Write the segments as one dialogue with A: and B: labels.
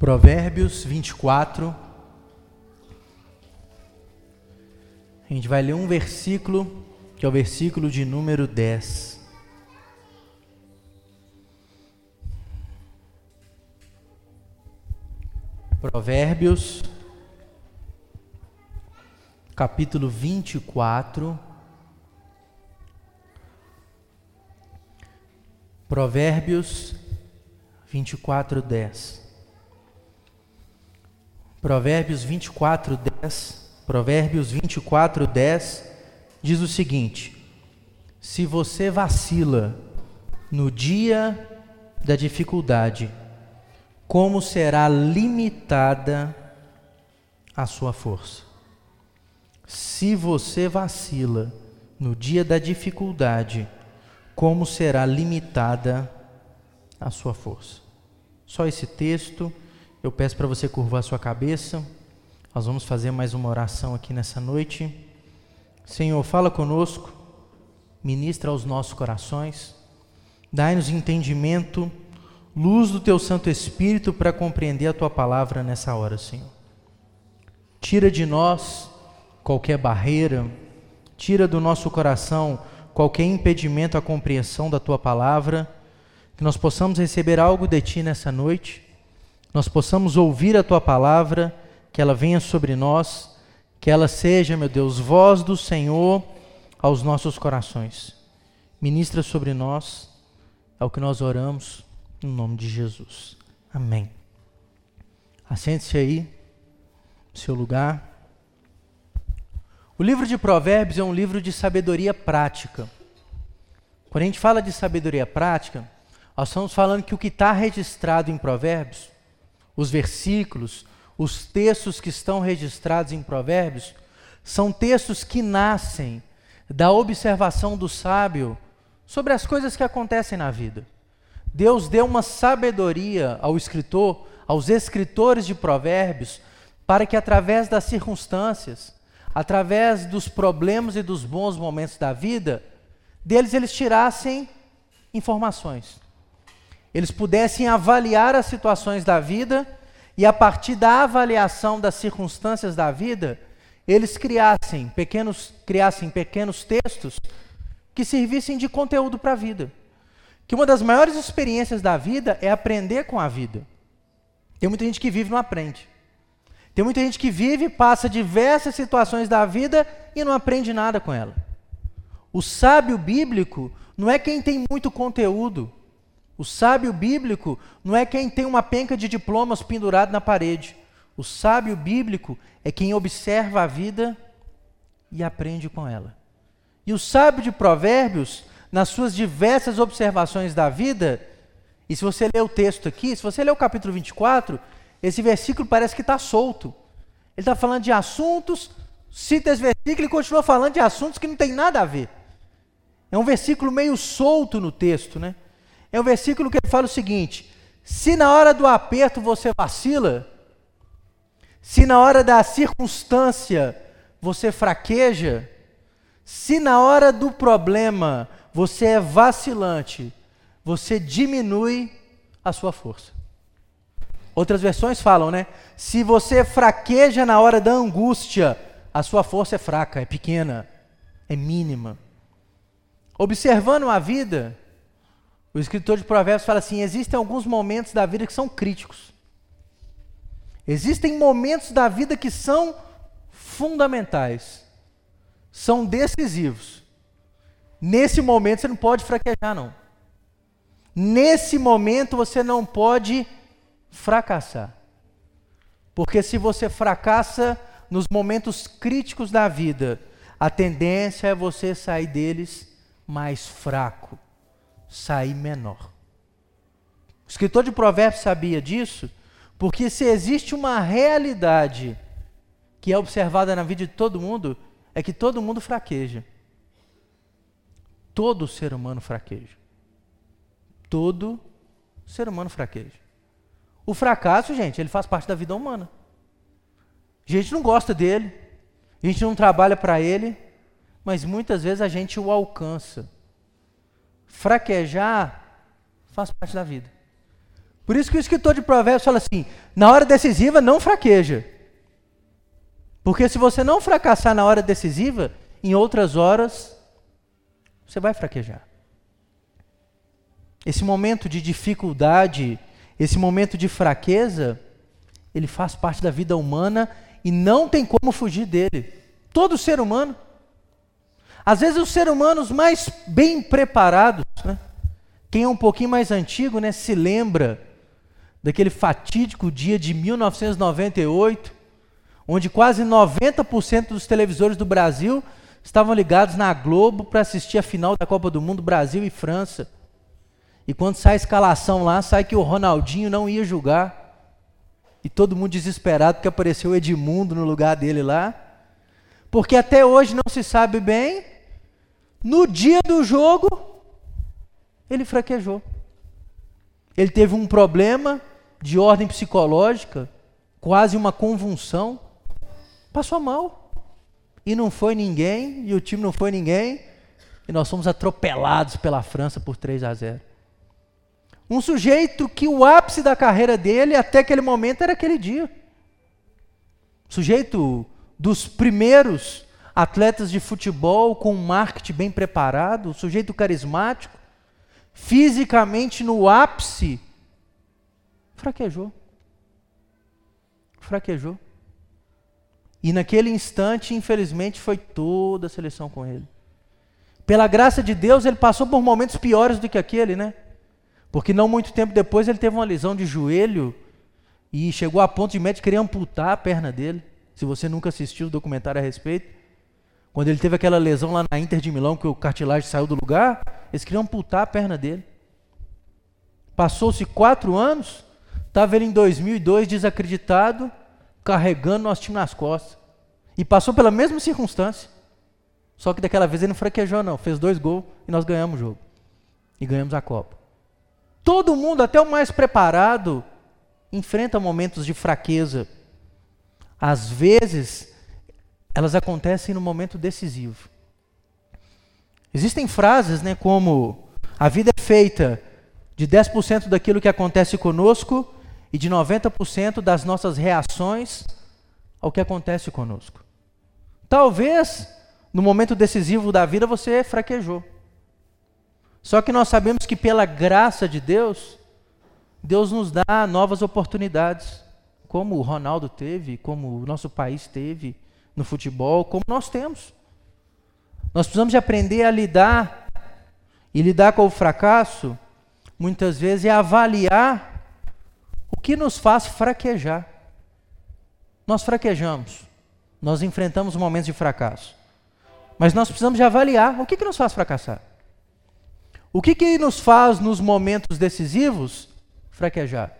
A: Provérbios 24. A gente vai ler um versículo, que é o versículo de número 10. Provérbios, capítulo 24. Provérbios 24, 10. Provérbios 24, 10. Provérbios 24, 10 diz o seguinte: Se você vacila no dia da dificuldade, como será limitada a sua força? Se você vacila no dia da dificuldade, como será limitada a sua força? Só esse texto eu peço para você curvar sua cabeça. Nós vamos fazer mais uma oração aqui nessa noite. Senhor, fala conosco, ministra aos nossos corações, dai-nos entendimento, luz do teu Santo Espírito para compreender a tua palavra nessa hora, Senhor. Tira de nós qualquer barreira, tira do nosso coração qualquer impedimento à compreensão da tua palavra, que nós possamos receber algo de ti nessa noite nós possamos ouvir a tua palavra, que ela venha sobre nós, que ela seja, meu Deus, voz do Senhor aos nossos corações. Ministra sobre nós, é o que nós oramos, no nome de Jesus. Amém. Assente-se aí, no seu lugar. O livro de Provérbios é um livro de sabedoria prática. Quando a gente fala de sabedoria prática, nós estamos falando que o que está registrado em Provérbios os versículos, os textos que estão registrados em Provérbios, são textos que nascem da observação do sábio sobre as coisas que acontecem na vida. Deus deu uma sabedoria ao escritor, aos escritores de Provérbios, para que através das circunstâncias, através dos problemas e dos bons momentos da vida, deles eles tirassem informações eles pudessem avaliar as situações da vida e, a partir da avaliação das circunstâncias da vida, eles criassem pequenos, criassem pequenos textos que servissem de conteúdo para a vida. Que uma das maiores experiências da vida é aprender com a vida. Tem muita gente que vive e não aprende. Tem muita gente que vive, passa diversas situações da vida e não aprende nada com ela. O sábio bíblico não é quem tem muito conteúdo, o sábio bíblico não é quem tem uma penca de diplomas pendurado na parede. O sábio bíblico é quem observa a vida e aprende com ela. E o sábio de Provérbios, nas suas diversas observações da vida, e se você ler o texto aqui, se você ler o capítulo 24, esse versículo parece que está solto. Ele está falando de assuntos, cita esse versículo e continua falando de assuntos que não tem nada a ver. É um versículo meio solto no texto, né? É um versículo que ele fala o seguinte: se na hora do aperto você vacila, se na hora da circunstância você fraqueja, se na hora do problema você é vacilante, você diminui a sua força. Outras versões falam, né? Se você fraqueja na hora da angústia, a sua força é fraca, é pequena, é mínima. Observando a vida, o escritor de Provérbios fala assim: existem alguns momentos da vida que são críticos. Existem momentos da vida que são fundamentais, são decisivos. Nesse momento você não pode fraquejar, não. Nesse momento você não pode fracassar. Porque se você fracassa nos momentos críticos da vida, a tendência é você sair deles mais fraco sair menor. O escritor de Provérbios sabia disso, porque se existe uma realidade que é observada na vida de todo mundo, é que todo mundo fraqueja. Todo ser humano fraqueja. Todo ser humano fraqueja. O fracasso, gente, ele faz parte da vida humana. A gente não gosta dele, a gente não trabalha para ele, mas muitas vezes a gente o alcança fraquejar faz parte da vida. Por isso que o escritor de Provérbios fala assim: na hora decisiva não fraqueja. Porque se você não fracassar na hora decisiva, em outras horas você vai fraquejar. Esse momento de dificuldade, esse momento de fraqueza, ele faz parte da vida humana e não tem como fugir dele. Todo ser humano. Às vezes os seres humanos mais bem preparados, né? quem é um pouquinho mais antigo, né, se lembra daquele fatídico dia de 1998, onde quase 90% dos televisores do Brasil estavam ligados na Globo para assistir a final da Copa do Mundo Brasil e França. E quando sai a escalação lá, sai que o Ronaldinho não ia jogar. E todo mundo desesperado porque apareceu o Edmundo no lugar dele lá. Porque até hoje não se sabe bem. No dia do jogo, ele fraquejou. Ele teve um problema de ordem psicológica, quase uma convulsão. Passou mal. E não foi ninguém, e o time não foi ninguém. E nós fomos atropelados pela França por 3 a 0. Um sujeito que o ápice da carreira dele até aquele momento era aquele dia. Sujeito dos primeiros atletas de futebol com um marketing bem preparado, sujeito carismático, fisicamente no ápice, fraquejou. Fraquejou. E naquele instante, infelizmente, foi toda a seleção com ele. Pela graça de Deus, ele passou por momentos piores do que aquele, né? Porque não muito tempo depois ele teve uma lesão de joelho e chegou a ponto de médico querer amputar a perna dele. Se você nunca assistiu o documentário a respeito, quando ele teve aquela lesão lá na Inter de Milão que o cartilagem saiu do lugar, eles queriam amputar a perna dele. Passou-se quatro anos, estava ele em 2002 desacreditado, carregando nosso time nas costas. E passou pela mesma circunstância. Só que daquela vez ele não fraquejou, não. Fez dois gols e nós ganhamos o jogo. E ganhamos a Copa. Todo mundo, até o mais preparado, enfrenta momentos de fraqueza. Às vezes, elas acontecem no momento decisivo. Existem frases, né, como a vida é feita de 10% daquilo que acontece conosco e de 90% das nossas reações ao que acontece conosco. Talvez no momento decisivo da vida você fraquejou. Só que nós sabemos que pela graça de Deus, Deus nos dá novas oportunidades, como o Ronaldo teve, como o nosso país teve no futebol, como nós temos. Nós precisamos de aprender a lidar e lidar com o fracasso, muitas vezes é avaliar o que nos faz fraquejar. Nós fraquejamos, nós enfrentamos momentos de fracasso, mas nós precisamos de avaliar o que, que nos faz fracassar. O que, que nos faz nos momentos decisivos fraquejar?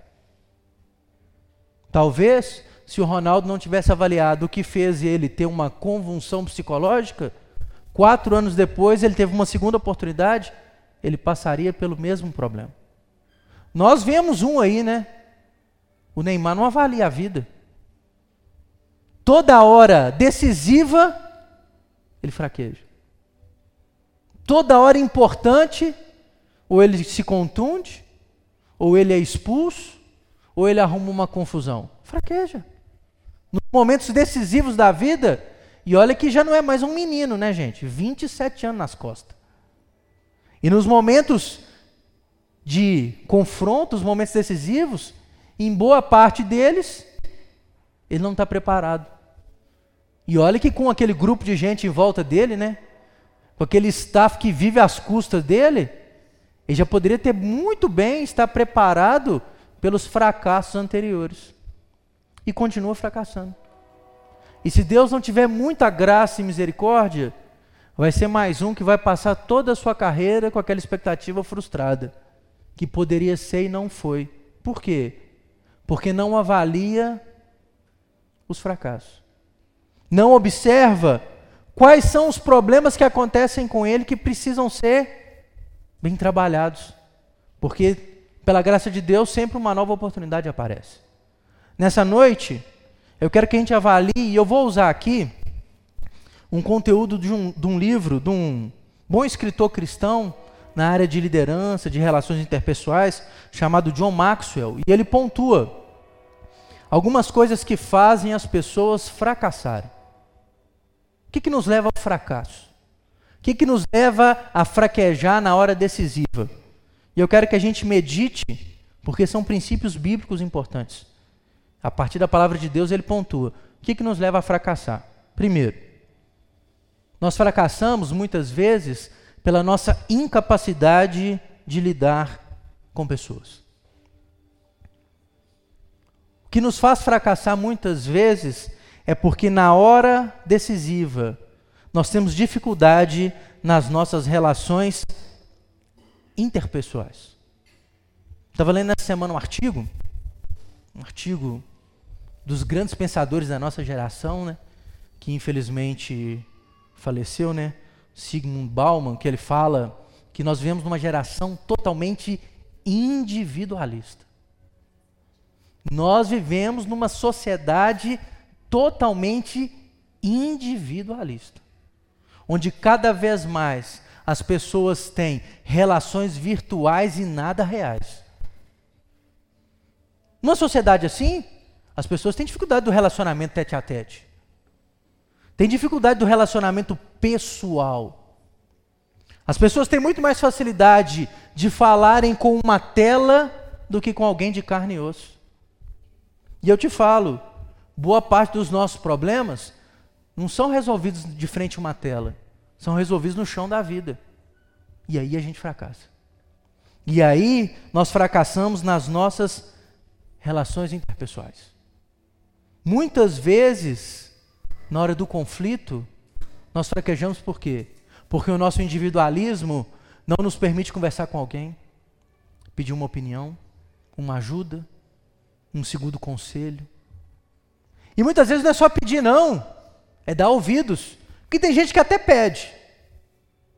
A: Talvez, se o Ronaldo não tivesse avaliado o que fez ele ter uma convulsão psicológica, quatro anos depois ele teve uma segunda oportunidade, ele passaria pelo mesmo problema. Nós vemos um aí, né? O Neymar não avalia a vida. Toda hora decisiva, ele fraqueja toda hora importante, ou ele se contunde, ou ele é expulso, ou ele arruma uma confusão. Fraqueja. Nos momentos decisivos da vida, e olha que já não é mais um menino, né, gente? 27 anos nas costas. E nos momentos de confronto, os momentos decisivos, em boa parte deles, ele não está preparado. E olha que com aquele grupo de gente em volta dele, né? com aquele staff que vive às custas dele, ele já poderia ter muito bem estar preparado pelos fracassos anteriores. E continua fracassando. E se Deus não tiver muita graça e misericórdia, vai ser mais um que vai passar toda a sua carreira com aquela expectativa frustrada, que poderia ser e não foi. Por quê? Porque não avalia os fracassos. Não observa Quais são os problemas que acontecem com ele que precisam ser bem trabalhados? Porque, pela graça de Deus, sempre uma nova oportunidade aparece. Nessa noite, eu quero que a gente avalie, e eu vou usar aqui um conteúdo de um, de um livro, de um bom escritor cristão, na área de liderança, de relações interpessoais, chamado John Maxwell, e ele pontua algumas coisas que fazem as pessoas fracassarem. O que, que nos leva ao fracasso? O que, que nos leva a fraquejar na hora decisiva? E eu quero que a gente medite, porque são princípios bíblicos importantes. A partir da palavra de Deus, ele pontua. O que, que nos leva a fracassar? Primeiro, nós fracassamos muitas vezes pela nossa incapacidade de lidar com pessoas. O que nos faz fracassar muitas vezes é porque na hora decisiva nós temos dificuldade nas nossas relações interpessoais. Estava lendo essa semana um artigo, um artigo dos grandes pensadores da nossa geração, né, que infelizmente faleceu, né, Sigmund Bauman, que ele fala que nós vivemos numa geração totalmente individualista. Nós vivemos numa sociedade totalmente individualista, onde cada vez mais as pessoas têm relações virtuais e nada reais. Numa sociedade assim, as pessoas têm dificuldade do relacionamento tete a tete. Tem dificuldade do relacionamento pessoal. As pessoas têm muito mais facilidade de falarem com uma tela do que com alguém de carne e osso. E eu te falo, boa parte dos nossos problemas não são resolvidos de frente a uma tela, são resolvidos no chão da vida. E aí a gente fracassa. E aí nós fracassamos nas nossas relações interpessoais. Muitas vezes, na hora do conflito, nós fraquejamos por quê? Porque o nosso individualismo não nos permite conversar com alguém, pedir uma opinião, uma ajuda, um segundo conselho. E muitas vezes não é só pedir, não, é dar ouvidos. Porque tem gente que até pede,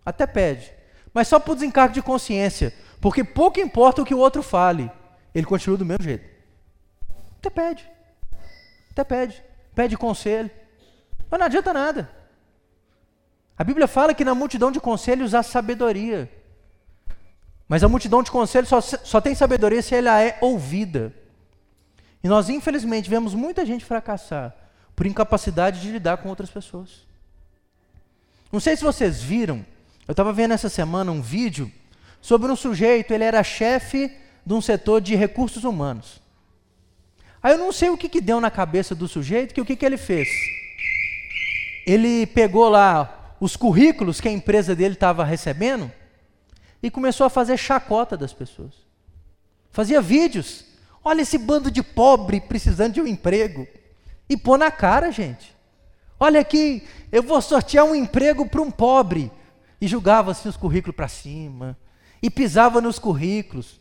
A: até pede, mas só por desencargo de consciência, porque pouco importa o que o outro fale, ele continua do mesmo jeito. Até pede. Até pede. Pede conselho. Mas não adianta nada. A Bíblia fala que na multidão de conselhos há sabedoria. Mas a multidão de conselhos só, só tem sabedoria se ela é ouvida. E nós, infelizmente, vemos muita gente fracassar por incapacidade de lidar com outras pessoas. Não sei se vocês viram, eu estava vendo essa semana um vídeo sobre um sujeito, ele era chefe de um setor de recursos humanos. Aí eu não sei o que, que deu na cabeça do sujeito, que o que, que ele fez? Ele pegou lá os currículos que a empresa dele estava recebendo e começou a fazer chacota das pessoas. Fazia vídeos. Olha esse bando de pobre precisando de um emprego. E pôr na cara, gente. Olha aqui, eu vou sortear um emprego para um pobre. E julgava assim os currículos para cima. E pisava nos currículos.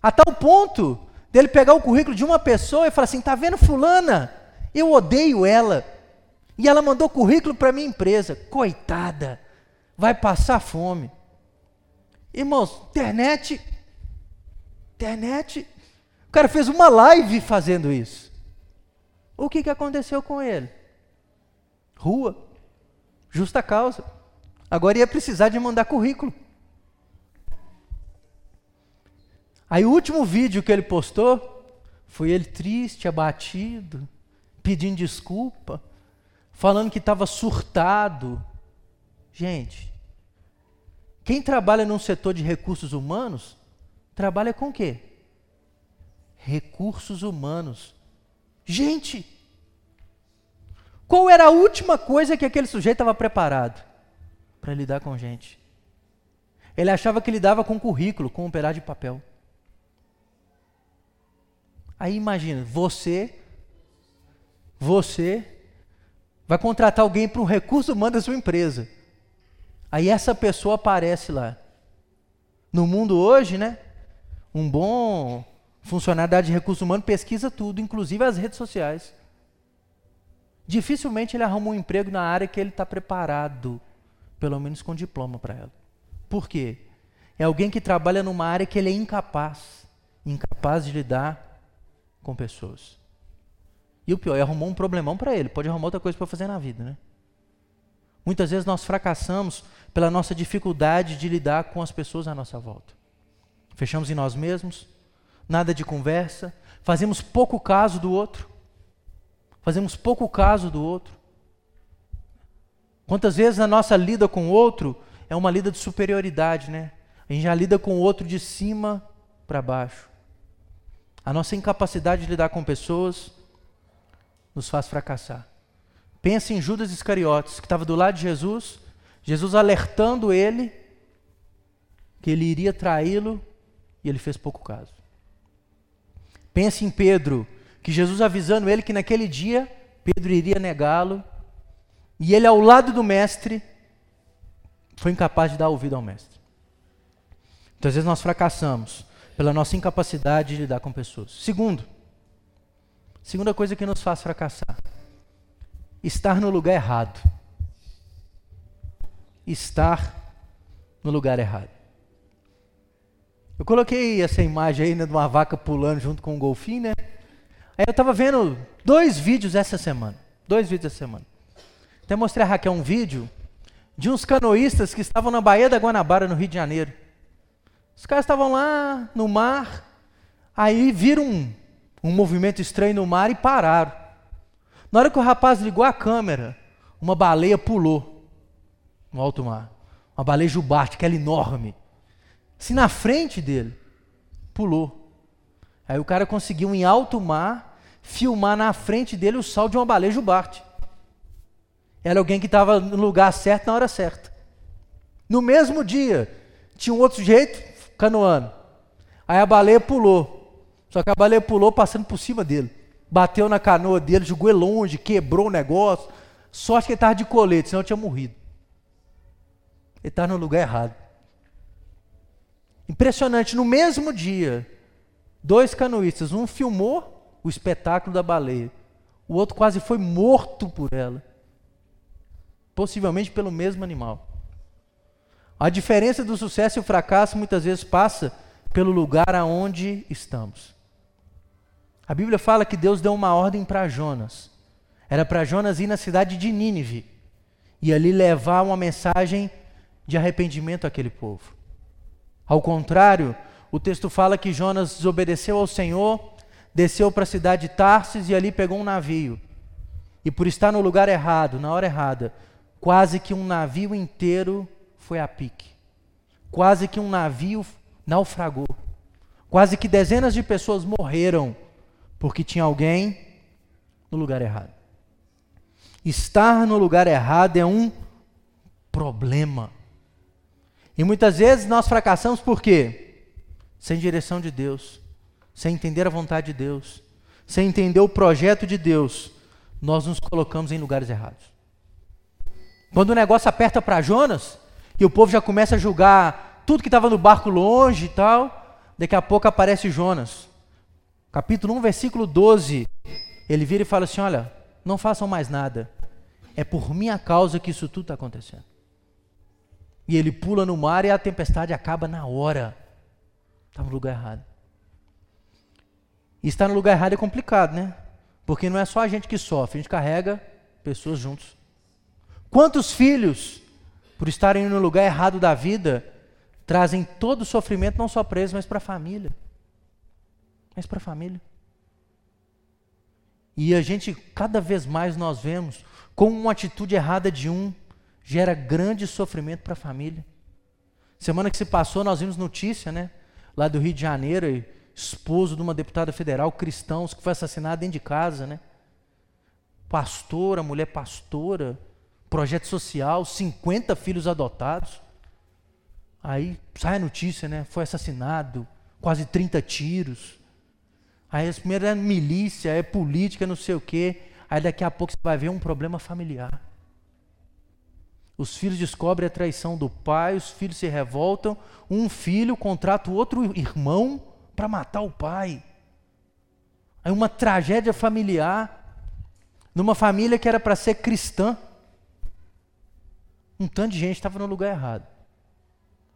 A: A tal ponto dele pegar o currículo de uma pessoa e falar assim: tá vendo, Fulana? Eu odeio ela. E ela mandou currículo para minha empresa. Coitada, vai passar fome. Irmãos, internet. Internet. O cara fez uma live fazendo isso. O que, que aconteceu com ele? Rua. Justa causa. Agora ia precisar de mandar currículo. Aí o último vídeo que ele postou foi ele triste, abatido, pedindo desculpa, falando que estava surtado. Gente, quem trabalha num setor de recursos humanos, trabalha com o quê? Recursos humanos. Gente, qual era a última coisa que aquele sujeito estava preparado para lidar com gente? Ele achava que lidava com currículo, com um pedaço de papel. Aí imagina, você, você vai contratar alguém para um recurso humano da sua empresa. Aí essa pessoa aparece lá. No mundo hoje, né? Um bom funcionário da área de recurso humano pesquisa tudo, inclusive as redes sociais. Dificilmente ele arruma um emprego na área que ele está preparado, pelo menos com diploma para ela. Por quê? É alguém que trabalha numa área que ele é incapaz, incapaz de lidar com pessoas. E o pior, é arrumou um problemão para ele. Pode arrumar outra coisa para fazer na vida, né? Muitas vezes nós fracassamos pela nossa dificuldade de lidar com as pessoas à nossa volta. Fechamos em nós mesmos, nada de conversa, fazemos pouco caso do outro. Fazemos pouco caso do outro. Quantas vezes a nossa lida com o outro é uma lida de superioridade, né? A gente já lida com o outro de cima para baixo. A nossa incapacidade de lidar com pessoas nos faz fracassar. Pense em Judas Iscariotes, que estava do lado de Jesus, Jesus alertando ele que ele iria traí-lo e ele fez pouco caso. Pense em Pedro, que Jesus avisando ele que naquele dia Pedro iria negá-lo, e ele ao lado do mestre foi incapaz de dar ouvido ao mestre. Então, às vezes nós fracassamos pela nossa incapacidade de lidar com pessoas. Segundo, segunda coisa que nos faz fracassar, estar no lugar errado. Estar no lugar errado. Eu coloquei essa imagem aí né, de uma vaca pulando junto com um golfinho, né? Aí eu estava vendo dois vídeos essa semana. Dois vídeos essa semana. Até mostrei a Raquel um vídeo de uns canoístas que estavam na Baía da Guanabara, no Rio de Janeiro. Os caras estavam lá no mar, aí viram um, um movimento estranho no mar e pararam. Na hora que o rapaz ligou a câmera, uma baleia pulou no alto mar. Uma baleia jubarte, aquela enorme. Assim na frente dele, pulou. Aí o cara conseguiu em alto mar filmar na frente dele o sal de uma baleia jubarte. Era alguém que estava no lugar certo na hora certa. No mesmo dia, tinha um outro jeito, canoando. Aí a baleia pulou. Só que a baleia pulou passando por cima dele. Bateu na canoa dele, jogou ele longe, quebrou o negócio. Sorte que ele estava de colete, senão tinha morrido. Ele estava no lugar errado. Impressionante, no mesmo dia, dois canoístas, um filmou o espetáculo da baleia, o outro quase foi morto por ela. Possivelmente pelo mesmo animal. A diferença do sucesso e o fracasso muitas vezes passa pelo lugar aonde estamos. A Bíblia fala que Deus deu uma ordem para Jonas. Era para Jonas ir na cidade de Nínive e ali levar uma mensagem de arrependimento àquele povo. Ao contrário, o texto fala que Jonas desobedeceu ao Senhor, desceu para a cidade de Tarsis e ali pegou um navio. E por estar no lugar errado, na hora errada, quase que um navio inteiro foi a pique. Quase que um navio naufragou. Quase que dezenas de pessoas morreram porque tinha alguém no lugar errado. Estar no lugar errado é um problema. E muitas vezes nós fracassamos por quê? Sem direção de Deus, sem entender a vontade de Deus, sem entender o projeto de Deus, nós nos colocamos em lugares errados. Quando o negócio aperta para Jonas, e o povo já começa a julgar tudo que estava no barco longe e tal, daqui a pouco aparece Jonas. Capítulo 1, versículo 12. Ele vira e fala assim: Olha, não façam mais nada. É por minha causa que isso tudo está acontecendo. E ele pula no mar e a tempestade acaba na hora. Está no lugar errado. E estar no lugar errado é complicado, né? Porque não é só a gente que sofre, a gente carrega pessoas juntos. Quantos filhos, por estarem no lugar errado da vida, trazem todo o sofrimento, não só para eles, mas para a família? Mas para a família. E a gente, cada vez mais nós vemos como uma atitude errada de um gera grande sofrimento para a família. Semana que se passou, nós vimos notícia, né? Lá do Rio de Janeiro, esposo de uma deputada federal, cristãos, que foi assassinado dentro de casa, né? Pastora, mulher pastora, projeto social, 50 filhos adotados. Aí sai a notícia, né? Foi assassinado, quase 30 tiros. Aí as primeiras é milícia, é política, não sei o quê. Aí daqui a pouco você vai ver um problema familiar. Os filhos descobrem a traição do pai, os filhos se revoltam, um filho contrata o outro irmão para matar o pai. Aí uma tragédia familiar, numa família que era para ser cristã. Um tanto de gente estava no lugar errado.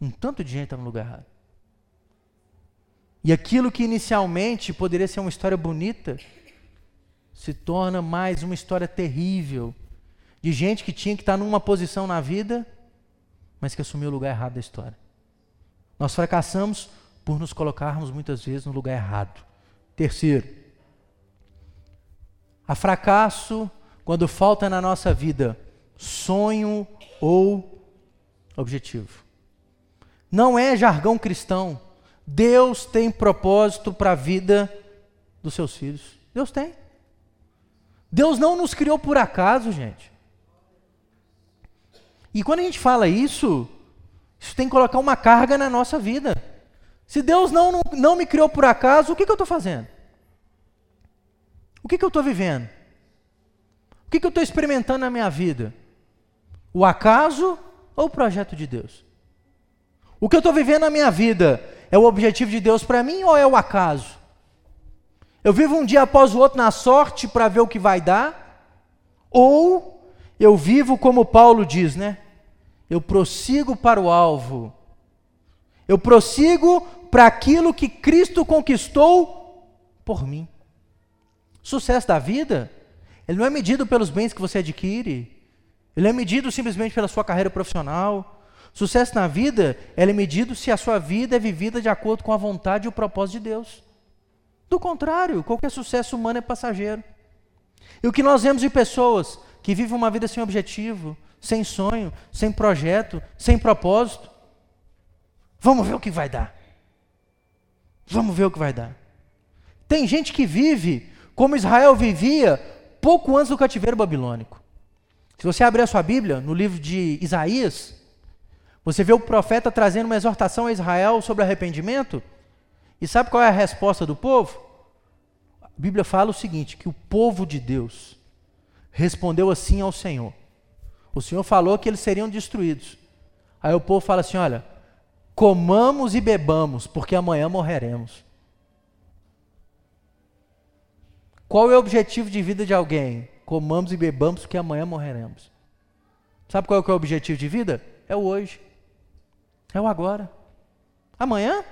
A: Um tanto de gente estava no lugar errado. E aquilo que inicialmente poderia ser uma história bonita, se torna mais uma história terrível, de gente que tinha que estar numa posição na vida, mas que assumiu o lugar errado da história. Nós fracassamos por nos colocarmos muitas vezes no lugar errado. Terceiro, há fracasso quando falta na nossa vida sonho ou objetivo. Não é jargão cristão. Deus tem propósito para a vida dos seus filhos. Deus tem. Deus não nos criou por acaso, gente. E quando a gente fala isso, isso tem que colocar uma carga na nossa vida. Se Deus não, não, não me criou por acaso, o que, que eu estou fazendo? O que, que eu estou vivendo? O que, que eu estou experimentando na minha vida? O acaso ou o projeto de Deus? O que eu estou vivendo na minha vida é o objetivo de Deus para mim ou é o acaso? Eu vivo um dia após o outro na sorte para ver o que vai dar? Ou eu vivo como Paulo diz, né? Eu prossigo para o alvo. Eu prossigo para aquilo que Cristo conquistou por mim. Sucesso da vida, ele não é medido pelos bens que você adquire. Ele é medido simplesmente pela sua carreira profissional. Sucesso na vida, ele é medido se a sua vida é vivida de acordo com a vontade e o propósito de Deus. Do contrário, qualquer sucesso humano é passageiro. E o que nós vemos de pessoas que vivem uma vida sem objetivo, sem sonho, sem projeto, sem propósito. Vamos ver o que vai dar. Vamos ver o que vai dar. Tem gente que vive como Israel vivia pouco antes do cativeiro babilônico. Se você abrir a sua Bíblia, no livro de Isaías, você vê o profeta trazendo uma exortação a Israel sobre arrependimento. E sabe qual é a resposta do povo? A Bíblia fala o seguinte: que o povo de Deus respondeu assim ao Senhor. O Senhor falou que eles seriam destruídos. Aí o povo fala assim: olha, comamos e bebamos, porque amanhã morreremos. Qual é o objetivo de vida de alguém? Comamos e bebamos, porque amanhã morreremos. Sabe qual é o objetivo de vida? É o hoje. É o agora. Amanhã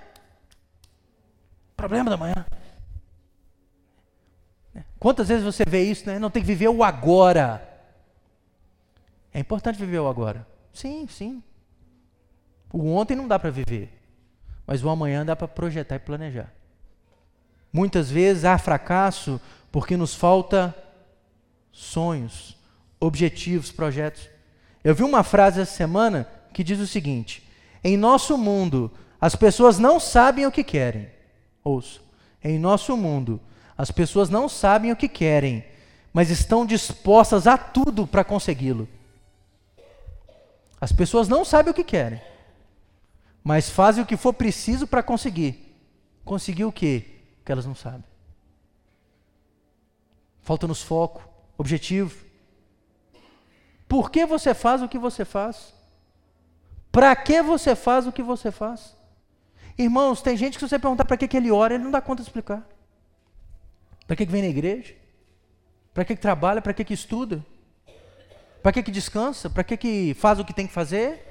A: Problema da manhã. Quantas vezes você vê isso, né? Não tem que viver o agora. É importante viver o agora. Sim, sim. O ontem não dá para viver, mas o amanhã dá para projetar e planejar. Muitas vezes há fracasso porque nos falta sonhos, objetivos, projetos. Eu vi uma frase essa semana que diz o seguinte: Em nosso mundo, as pessoas não sabem o que querem, Ouça. Em nosso mundo, as pessoas não sabem o que querem, mas estão dispostas a tudo para consegui-lo. As pessoas não sabem o que querem, mas fazem o que for preciso para conseguir. Conseguir o quê? Que elas não sabem. Falta-nos foco, objetivo. Por que você faz o que você faz? Para que você faz o que você faz? Irmãos, tem gente que se você perguntar para que, que ele ora, ele não dá conta de explicar. Para que, que vem na igreja? Para que, que trabalha? Para que, que estuda? Para que, que descansa? Para que, que faz o que tem que fazer?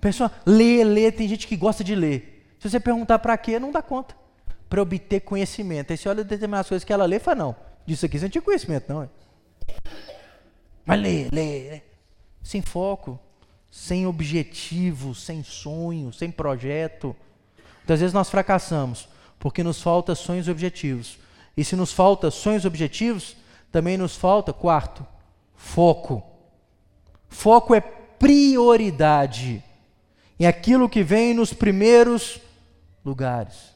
A: Pessoa, lê, lê, tem gente que gosta de ler. Se você perguntar para quê, não dá conta. Para obter conhecimento. Aí você olha determinadas coisas que ela lê e fala, não, disso aqui você não tinha conhecimento, não. Mas lê, lê, lê. Sem foco sem objetivo, sem sonho, sem projeto. Muitas vezes nós fracassamos porque nos falta sonhos e objetivos. E se nos falta sonhos e objetivos, também nos falta, quarto, foco. Foco é prioridade em aquilo que vem nos primeiros lugares.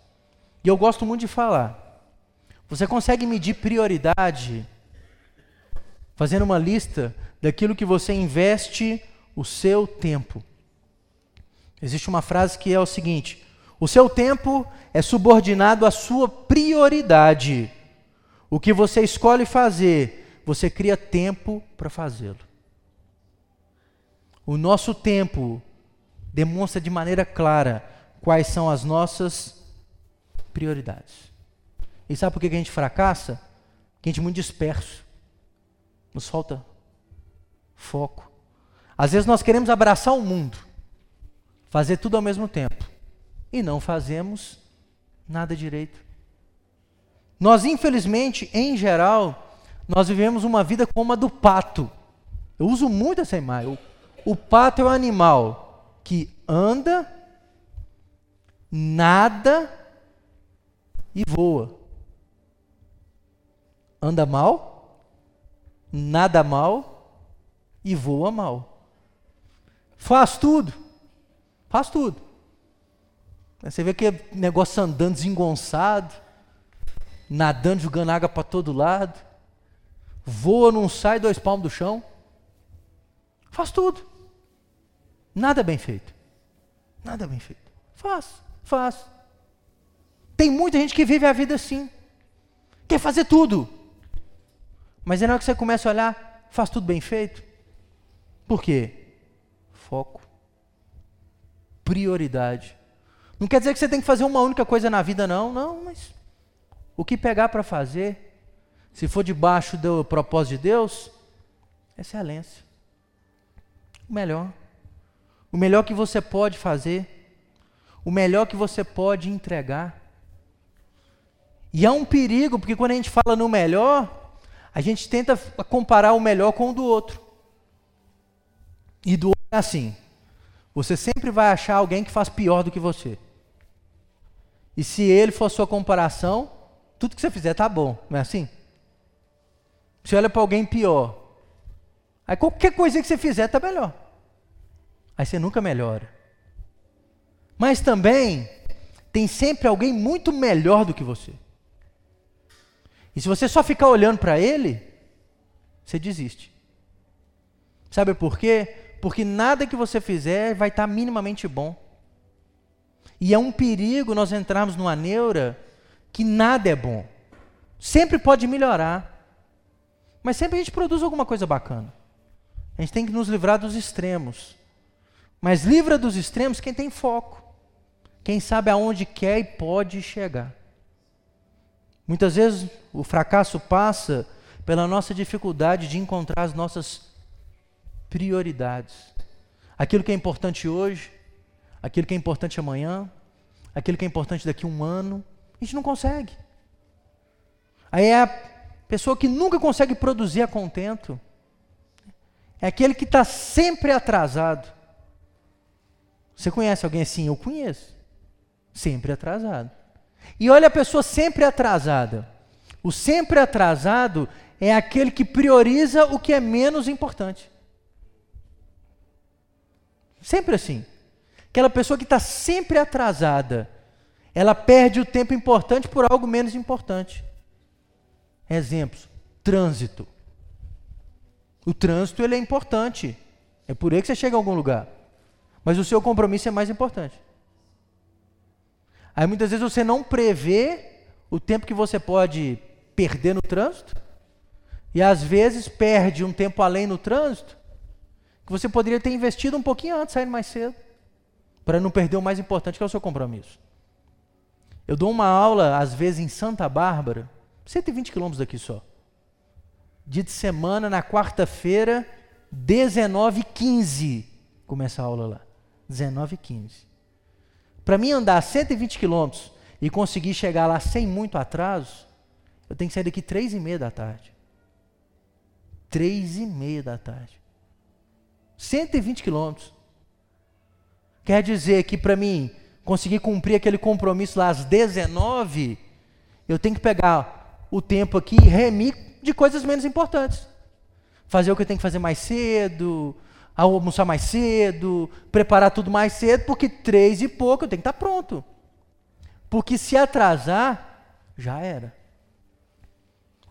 A: E eu gosto muito de falar. Você consegue medir prioridade fazendo uma lista daquilo que você investe o seu tempo. Existe uma frase que é o seguinte: o seu tempo é subordinado à sua prioridade. O que você escolhe fazer, você cria tempo para fazê-lo. O nosso tempo demonstra de maneira clara quais são as nossas prioridades. E sabe por que a gente fracassa? Porque a gente é muito disperso. Nos falta foco. Às vezes nós queremos abraçar o mundo, fazer tudo ao mesmo tempo, e não fazemos nada direito. Nós, infelizmente, em geral, nós vivemos uma vida como a do pato. Eu uso muito essa imagem. O, o pato é o animal que anda, nada e voa. Anda mal, nada mal e voa mal. Faz tudo. Faz tudo. Você vê que negócio andando desengonçado, nadando, jogando água para todo lado, voa, não sai dois palmos do chão. Faz tudo. Nada bem feito. Nada bem feito. Faz, faz. Tem muita gente que vive a vida assim. Quer fazer tudo. Mas é na hora que você começa a olhar, faz tudo bem feito. Por quê? Foco. Prioridade. Não quer dizer que você tem que fazer uma única coisa na vida, não. Não, mas o que pegar para fazer, se for debaixo do propósito de Deus, excelência. O melhor. O melhor que você pode fazer. O melhor que você pode entregar. E há um perigo, porque quando a gente fala no melhor, a gente tenta comparar o melhor com o do outro. E do outro é assim. Você sempre vai achar alguém que faz pior do que você. E se ele for a sua comparação, tudo que você fizer tá bom, não é assim? Você olha para alguém pior. Aí qualquer coisa que você fizer tá melhor. Aí você nunca melhora. Mas também tem sempre alguém muito melhor do que você. E se você só ficar olhando para ele, você desiste. Sabe por quê? Porque nada que você fizer vai estar tá minimamente bom. E é um perigo nós entrarmos numa neura que nada é bom. Sempre pode melhorar. Mas sempre a gente produz alguma coisa bacana. A gente tem que nos livrar dos extremos. Mas livra dos extremos quem tem foco. Quem sabe aonde quer e pode chegar. Muitas vezes o fracasso passa pela nossa dificuldade de encontrar as nossas prioridades. Aquilo que é importante hoje, aquilo que é importante amanhã, aquilo que é importante daqui a um ano, a gente não consegue. Aí é a pessoa que nunca consegue produzir a contento, é aquele que está sempre atrasado. Você conhece alguém assim? Eu conheço. Sempre atrasado. E olha a pessoa sempre atrasada. O sempre atrasado é aquele que prioriza o que é menos importante. Sempre assim. Aquela pessoa que está sempre atrasada, ela perde o tempo importante por algo menos importante. Exemplos: trânsito. O trânsito ele é importante. É por aí que você chega a algum lugar. Mas o seu compromisso é mais importante. Aí muitas vezes você não prevê o tempo que você pode perder no trânsito, e às vezes perde um tempo além no trânsito, que você poderia ter investido um pouquinho antes, saindo mais cedo, para não perder o mais importante, que é o seu compromisso. Eu dou uma aula, às vezes, em Santa Bárbara, 120 quilômetros daqui só. Dia de semana, na quarta-feira, 19h15, começa a aula lá. 19h15. Para mim andar 120 quilômetros e conseguir chegar lá sem muito atraso, eu tenho que sair daqui três e meia da tarde. Três e meia da tarde. 120 quilômetros. Quer dizer que para mim conseguir cumprir aquele compromisso lá às 19, eu tenho que pegar o tempo aqui e remir de coisas menos importantes. Fazer o que eu tenho que fazer mais cedo, almoçar mais cedo, preparar tudo mais cedo, porque três e pouco eu tenho que estar pronto. Porque se atrasar, já era.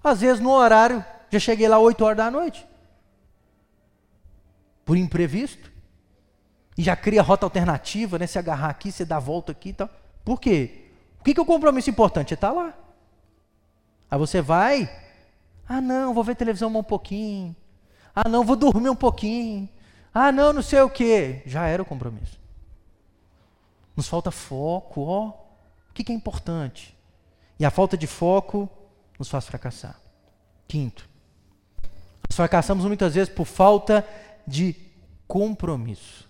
A: Às vezes no horário, já cheguei lá 8 horas da noite. Por imprevisto. E já cria rota alternativa, né? Se agarrar aqui, você dá a volta aqui e tal. Por quê? O que, é o compromisso importante? É estar lá. Aí você vai. Ah, não, vou ver televisão um pouquinho. Ah, não, vou dormir um pouquinho. Ah, não, não sei o quê. Já era o compromisso. Nos falta foco, ó. O que, que é importante? E a falta de foco nos faz fracassar. Quinto, nós fracassamos muitas vezes por falta de compromisso.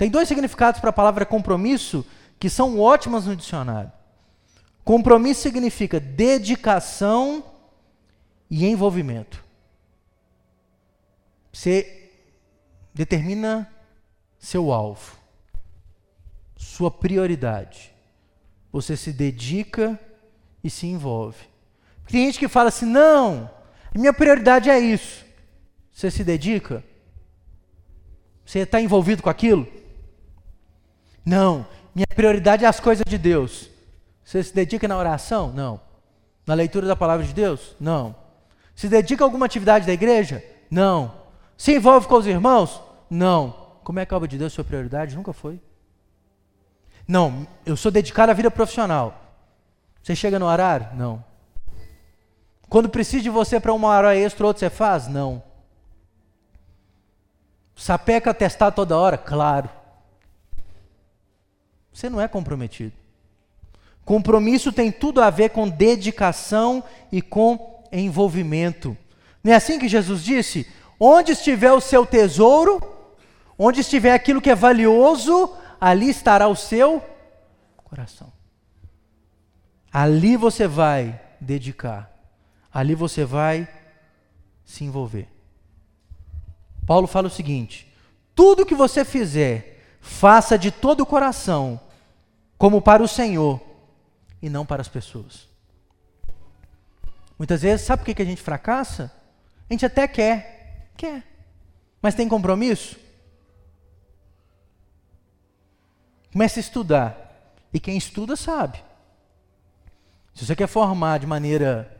A: Tem dois significados para a palavra compromisso que são ótimas no dicionário. Compromisso significa dedicação e envolvimento. Você determina seu alvo, sua prioridade. Você se dedica e se envolve. Tem gente que fala assim: não, minha prioridade é isso. Você se dedica? Você está envolvido com aquilo? Não, minha prioridade é as coisas de Deus. Você se dedica na oração? Não. Na leitura da palavra de Deus? Não. Se dedica a alguma atividade da igreja? Não. Se envolve com os irmãos? Não. Como é que a obra de Deus é sua prioridade? Nunca foi. Não, eu sou dedicado à vida profissional. Você chega no horário? Não. Quando precisa de você para uma hora extra, outro você faz? Não. Sapeca testar toda hora? Claro. Você não é comprometido. Compromisso tem tudo a ver com dedicação e com envolvimento. Não é assim que Jesus disse? Onde estiver o seu tesouro, onde estiver aquilo que é valioso, ali estará o seu coração. Ali você vai dedicar, ali você vai se envolver. Paulo fala o seguinte: tudo que você fizer, faça de todo o coração, como para o Senhor e não para as pessoas. Muitas vezes, sabe por que a gente fracassa? A gente até quer, quer, mas tem compromisso? Comece a estudar. E quem estuda sabe. Se você quer formar de maneira.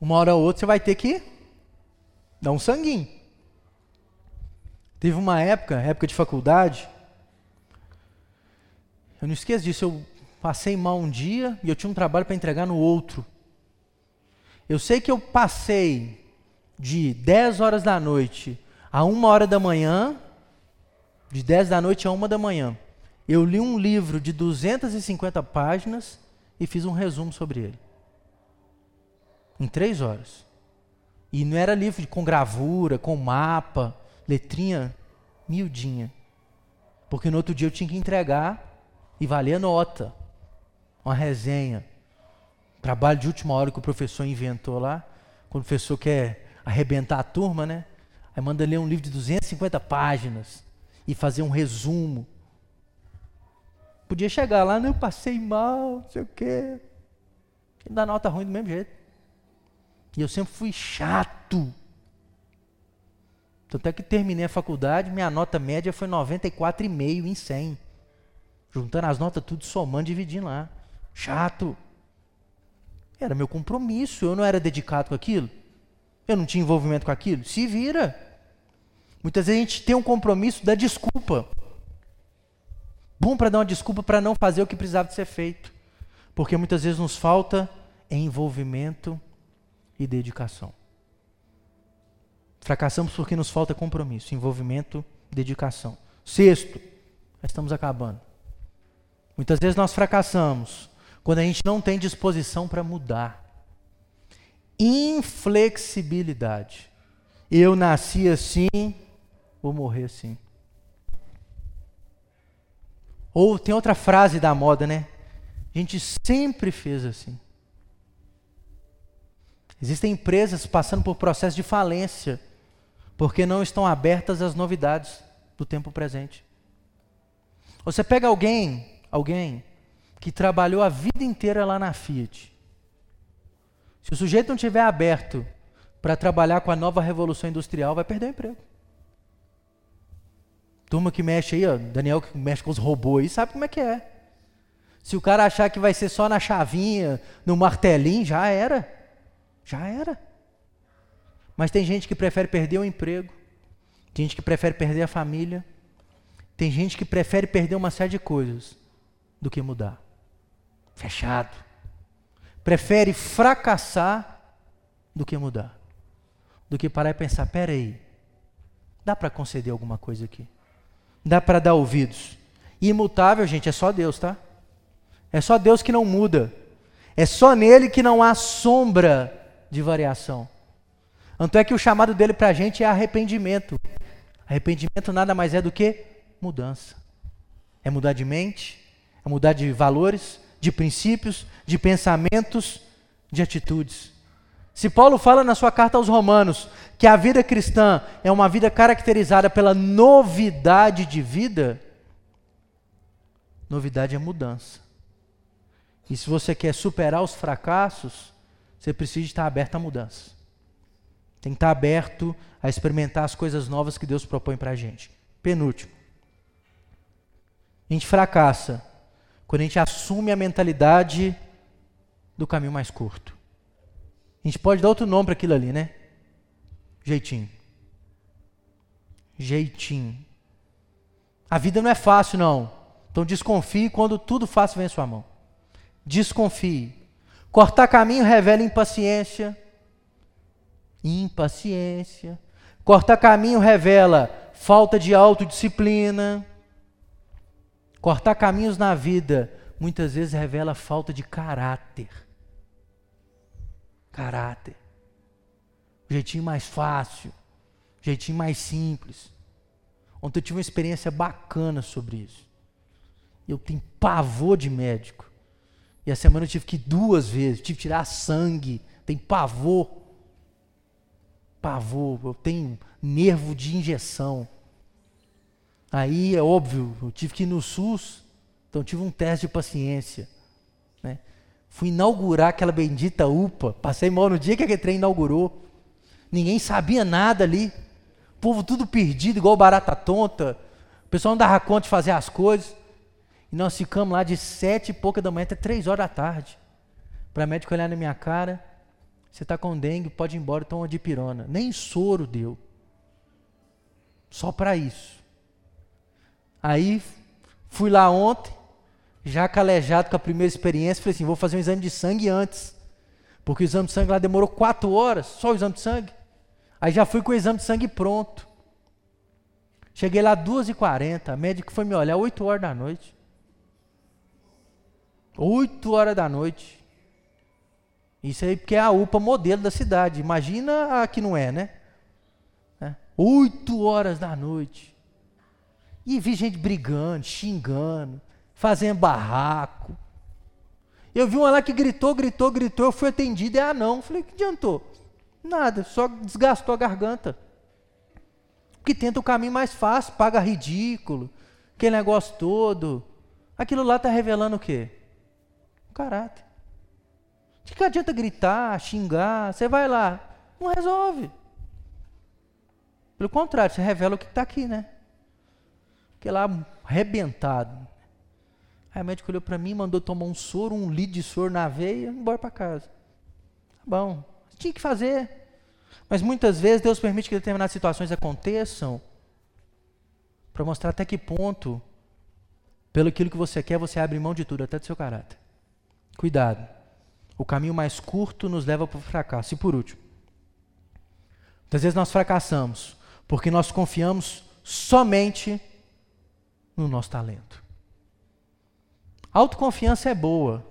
A: Uma hora ou outra, você vai ter que dar um sanguinho. Teve uma época, época de faculdade. Eu não esqueço disso. Eu passei mal um dia e eu tinha um trabalho para entregar no outro. Eu sei que eu passei de 10 horas da noite a 1 hora da manhã, de 10 da noite a 1 da manhã. Eu li um livro de 250 páginas e fiz um resumo sobre ele. Em três horas. E não era livro com gravura, com mapa, letrinha miudinha. Porque no outro dia eu tinha que entregar e valer nota. Uma resenha. Trabalho de última hora que o professor inventou lá. Quando o professor quer arrebentar a turma, né? Aí manda ler um livro de 250 páginas e fazer um resumo. Podia chegar lá, não, eu passei mal, não sei o quê. E dá nota ruim do mesmo jeito. E eu sempre fui chato. Tanto é que terminei a faculdade, minha nota média foi 94,5 em 100. Juntando as notas tudo, somando, dividindo lá. Chato. Era meu compromisso, eu não era dedicado com aquilo. Eu não tinha envolvimento com aquilo. Se vira. Muitas vezes a gente tem um compromisso da desculpa. Bom para dar uma desculpa para não fazer o que precisava de ser feito. Porque muitas vezes nos falta envolvimento e dedicação. Fracassamos porque nos falta compromisso, envolvimento, dedicação. Sexto, estamos acabando. Muitas vezes nós fracassamos quando a gente não tem disposição para mudar. Inflexibilidade. Eu nasci assim, vou morrer assim. Ou tem outra frase da moda, né? A gente sempre fez assim. Existem empresas passando por processo de falência porque não estão abertas às novidades do tempo presente. Você pega alguém, alguém que trabalhou a vida inteira lá na Fiat. Se o sujeito não tiver aberto para trabalhar com a nova revolução industrial, vai perder o emprego. Turma que mexe aí, ó, Daniel que mexe com os robôs aí, sabe como é que é. Se o cara achar que vai ser só na chavinha, no martelinho, já era. Já era. Mas tem gente que prefere perder o emprego, tem gente que prefere perder a família, tem gente que prefere perder uma série de coisas do que mudar. Fechado. Prefere fracassar do que mudar. Do que parar e pensar, peraí, dá para conceder alguma coisa aqui? dá para dar ouvidos. Imutável, gente, é só Deus, tá? É só Deus que não muda. É só nele que não há sombra de variação. Tanto é que o chamado dele para a gente é arrependimento. Arrependimento nada mais é do que mudança. É mudar de mente, é mudar de valores, de princípios, de pensamentos, de atitudes. Se Paulo fala na sua carta aos Romanos que a vida cristã é uma vida caracterizada pela novidade de vida, novidade é mudança. E se você quer superar os fracassos, você precisa estar aberto à mudança. Tem que estar aberto a experimentar as coisas novas que Deus propõe para a gente. Penúltimo. A gente fracassa quando a gente assume a mentalidade do caminho mais curto. A gente pode dar outro nome para aquilo ali, né? Jeitinho. Jeitinho. A vida não é fácil, não. Então desconfie quando tudo fácil vem à sua mão. Desconfie. Cortar caminho revela impaciência. Impaciência. Cortar caminho revela falta de autodisciplina. Cortar caminhos na vida muitas vezes revela falta de caráter. Caráter. O jeitinho mais fácil, o jeitinho mais simples. Ontem eu tive uma experiência bacana sobre isso. Eu tenho pavor de médico. E a semana eu tive que ir duas vezes, tive que tirar sangue, tem pavor. Pavor, eu tenho nervo de injeção. Aí é óbvio, eu tive que ir no SUS, então tive um teste de paciência. Né? Fui inaugurar aquela bendita UPA, passei mal no dia que aquele trem inaugurou. Ninguém sabia nada ali. O povo tudo perdido, igual barata tonta. O pessoal não dava conta de fazer as coisas. E nós ficamos lá de sete e pouca da manhã até três horas da tarde. Para médico olhar na minha cara, você está com dengue, pode ir embora, toma de pirona. Nem soro deu. Só para isso. Aí fui lá ontem, já calejado com a primeira experiência, falei assim, vou fazer um exame de sangue antes. Porque o exame de sangue lá demorou quatro horas, só o exame de sangue. Aí já fui com o exame de sangue pronto. Cheguei lá duas e quarenta, a médica foi me olhar oito horas da noite. Oito horas da noite. Isso aí porque é a UPA modelo da cidade. Imagina a que não é, né? É. Oito horas da noite. E vi gente brigando, xingando, fazendo barraco. Eu vi uma lá que gritou, gritou, gritou, eu fui atendido, e ah não. Falei, que adiantou? Nada, só desgastou a garganta. Que tenta o caminho mais fácil, paga ridículo, aquele negócio todo. Aquilo lá está revelando o quê? O caráter. De que adianta gritar, xingar? Você vai lá, não resolve. Pelo contrário, você revela o que está aqui, né? Fiquei lá arrebentado. Aí o médico olhou para mim, mandou tomar um soro, um litro de soro na veia, embora para casa. Tá bom, tinha que fazer. Mas muitas vezes Deus permite que determinadas situações aconteçam para mostrar até que ponto, pelo aquilo que você quer, você abre mão de tudo, até do seu caráter. Cuidado. O caminho mais curto nos leva para o fracasso. E por último, muitas vezes nós fracassamos porque nós confiamos somente no nosso talento. Autoconfiança é boa,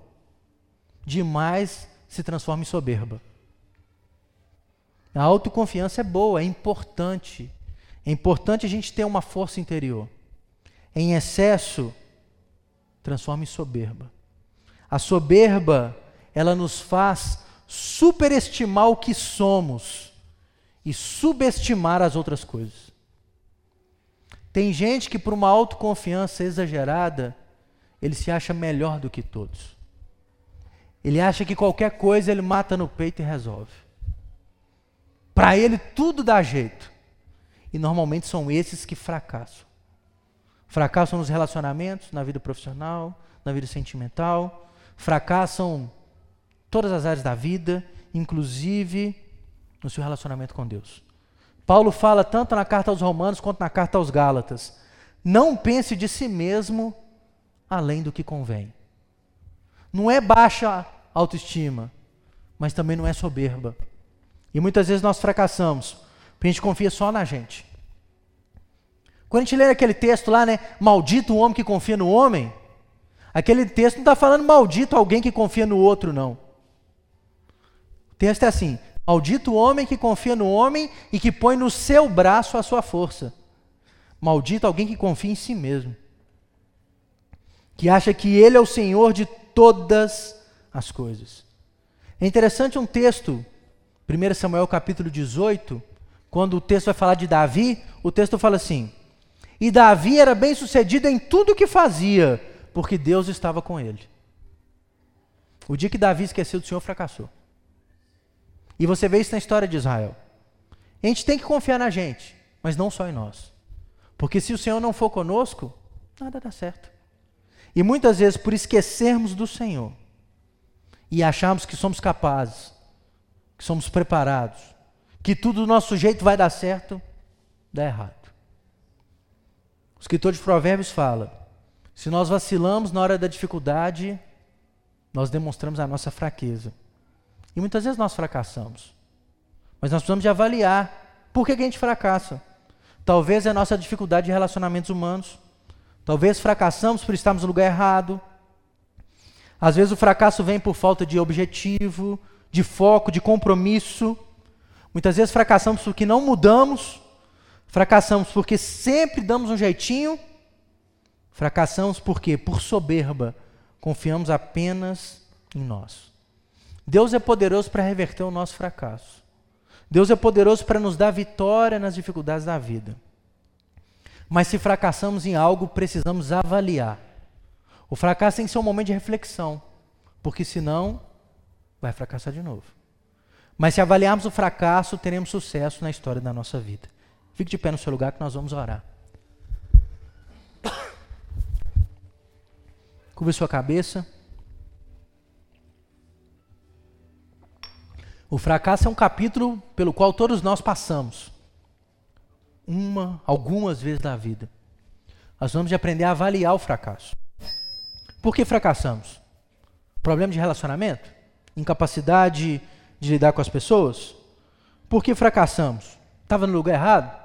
A: demais se transforma em soberba. A autoconfiança é boa, é importante. É importante a gente ter uma força interior. Em excesso, transforma em soberba. A soberba, ela nos faz superestimar o que somos e subestimar as outras coisas. Tem gente que, por uma autoconfiança exagerada, ele se acha melhor do que todos. Ele acha que qualquer coisa ele mata no peito e resolve. Para ele tudo dá jeito. E normalmente são esses que fracassam. Fracassam nos relacionamentos, na vida profissional, na vida sentimental, fracassam todas as áreas da vida, inclusive no seu relacionamento com Deus. Paulo fala tanto na carta aos Romanos quanto na carta aos Gálatas. Não pense de si mesmo além do que convém. Não é baixa autoestima, mas também não é soberba. E muitas vezes nós fracassamos, porque a gente confia só na gente. Quando a gente lê aquele texto lá, né? Maldito o homem que confia no homem. Aquele texto não está falando maldito alguém que confia no outro, não. Texto é assim: Maldito o homem que confia no homem e que põe no seu braço a sua força. Maldito alguém que confia em si mesmo. Que acha que ele é o Senhor de todas as coisas. É interessante um texto 1 Samuel capítulo 18, quando o texto vai falar de Davi, o texto fala assim: E Davi era bem sucedido em tudo o que fazia, porque Deus estava com ele. O dia que Davi esqueceu do Senhor, fracassou. E você vê isso na história de Israel. A gente tem que confiar na gente, mas não só em nós. Porque se o Senhor não for conosco, nada dá certo. E muitas vezes, por esquecermos do Senhor e acharmos que somos capazes, que somos preparados, que tudo do nosso jeito vai dar certo, dá errado. O escritor de Provérbios fala: se nós vacilamos na hora da dificuldade, nós demonstramos a nossa fraqueza. E muitas vezes nós fracassamos. Mas nós precisamos de avaliar por que, que a gente fracassa. Talvez é a nossa dificuldade de relacionamentos humanos. Talvez fracassamos por estarmos no lugar errado. Às vezes o fracasso vem por falta de objetivo, de foco, de compromisso. Muitas vezes fracassamos porque não mudamos. Fracassamos porque sempre damos um jeitinho. Fracassamos porque, por soberba, confiamos apenas em nós. Deus é poderoso para reverter o nosso fracasso. Deus é poderoso para nos dar vitória nas dificuldades da vida. Mas se fracassamos em algo, precisamos avaliar. O fracasso tem que ser um momento de reflexão, porque senão vai fracassar de novo. Mas se avaliarmos o fracasso, teremos sucesso na história da nossa vida. Fique de pé no seu lugar que nós vamos orar. Cubra sua cabeça. O fracasso é um capítulo pelo qual todos nós passamos. Uma, algumas vezes na vida. Nós vamos aprender a avaliar o fracasso. Por que fracassamos? Problema de relacionamento? Incapacidade de lidar com as pessoas? Por que fracassamos? Estava no lugar errado?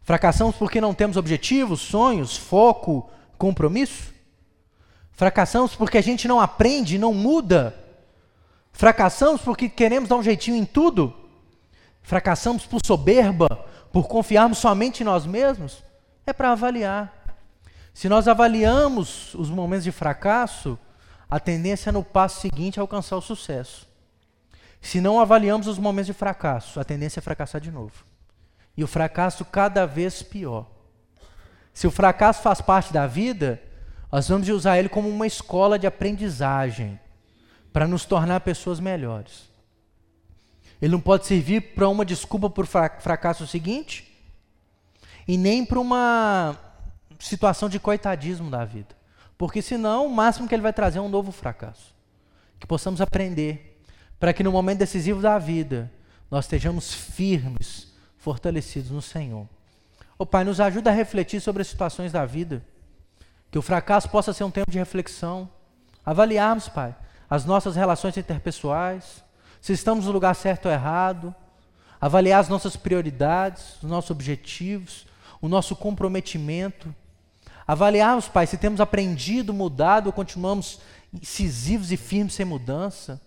A: Fracassamos porque não temos objetivos, sonhos, foco, compromisso? Fracassamos porque a gente não aprende, não muda Fracassamos porque queremos dar um jeitinho em tudo? Fracassamos por soberba, por confiarmos somente em nós mesmos? É para avaliar. Se nós avaliamos os momentos de fracasso, a tendência é no passo seguinte é alcançar o sucesso. Se não avaliamos os momentos de fracasso, a tendência é fracassar de novo. E o fracasso cada vez pior. Se o fracasso faz parte da vida, nós vamos usar ele como uma escola de aprendizagem para nos tornar pessoas melhores. Ele não pode servir para uma desculpa por fracasso seguinte e nem para uma situação de coitadismo da vida. Porque senão, o máximo que ele vai trazer é um novo fracasso. Que possamos aprender para que no momento decisivo da vida nós estejamos firmes, fortalecidos no Senhor. O Pai, nos ajuda a refletir sobre as situações da vida. Que o fracasso possa ser um tempo de reflexão. Avaliarmos, Pai, as nossas relações interpessoais, se estamos no lugar certo ou errado, avaliar as nossas prioridades, os nossos objetivos, o nosso comprometimento, avaliarmos, Pai, se temos aprendido, mudado ou continuamos incisivos e firmes sem mudança,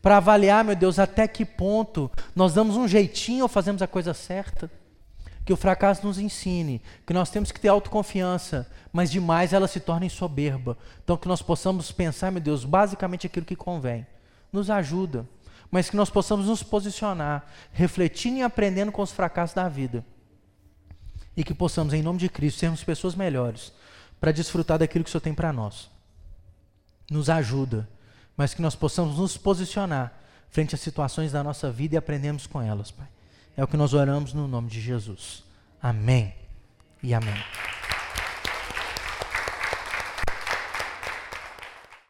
A: para avaliar, meu Deus, até que ponto nós damos um jeitinho ou fazemos a coisa certa que o fracasso nos ensine que nós temos que ter autoconfiança, mas demais ela se torna soberba. Então que nós possamos pensar, meu Deus, basicamente aquilo que convém. Nos ajuda, mas que nós possamos nos posicionar, refletindo e aprendendo com os fracassos da vida. E que possamos, em nome de Cristo, sermos pessoas melhores para desfrutar daquilo que o Senhor tem para nós. Nos ajuda, mas que nós possamos nos posicionar frente às situações da nossa vida e aprendemos com elas, Pai. É o que nós oramos no nome de Jesus. Amém e amém.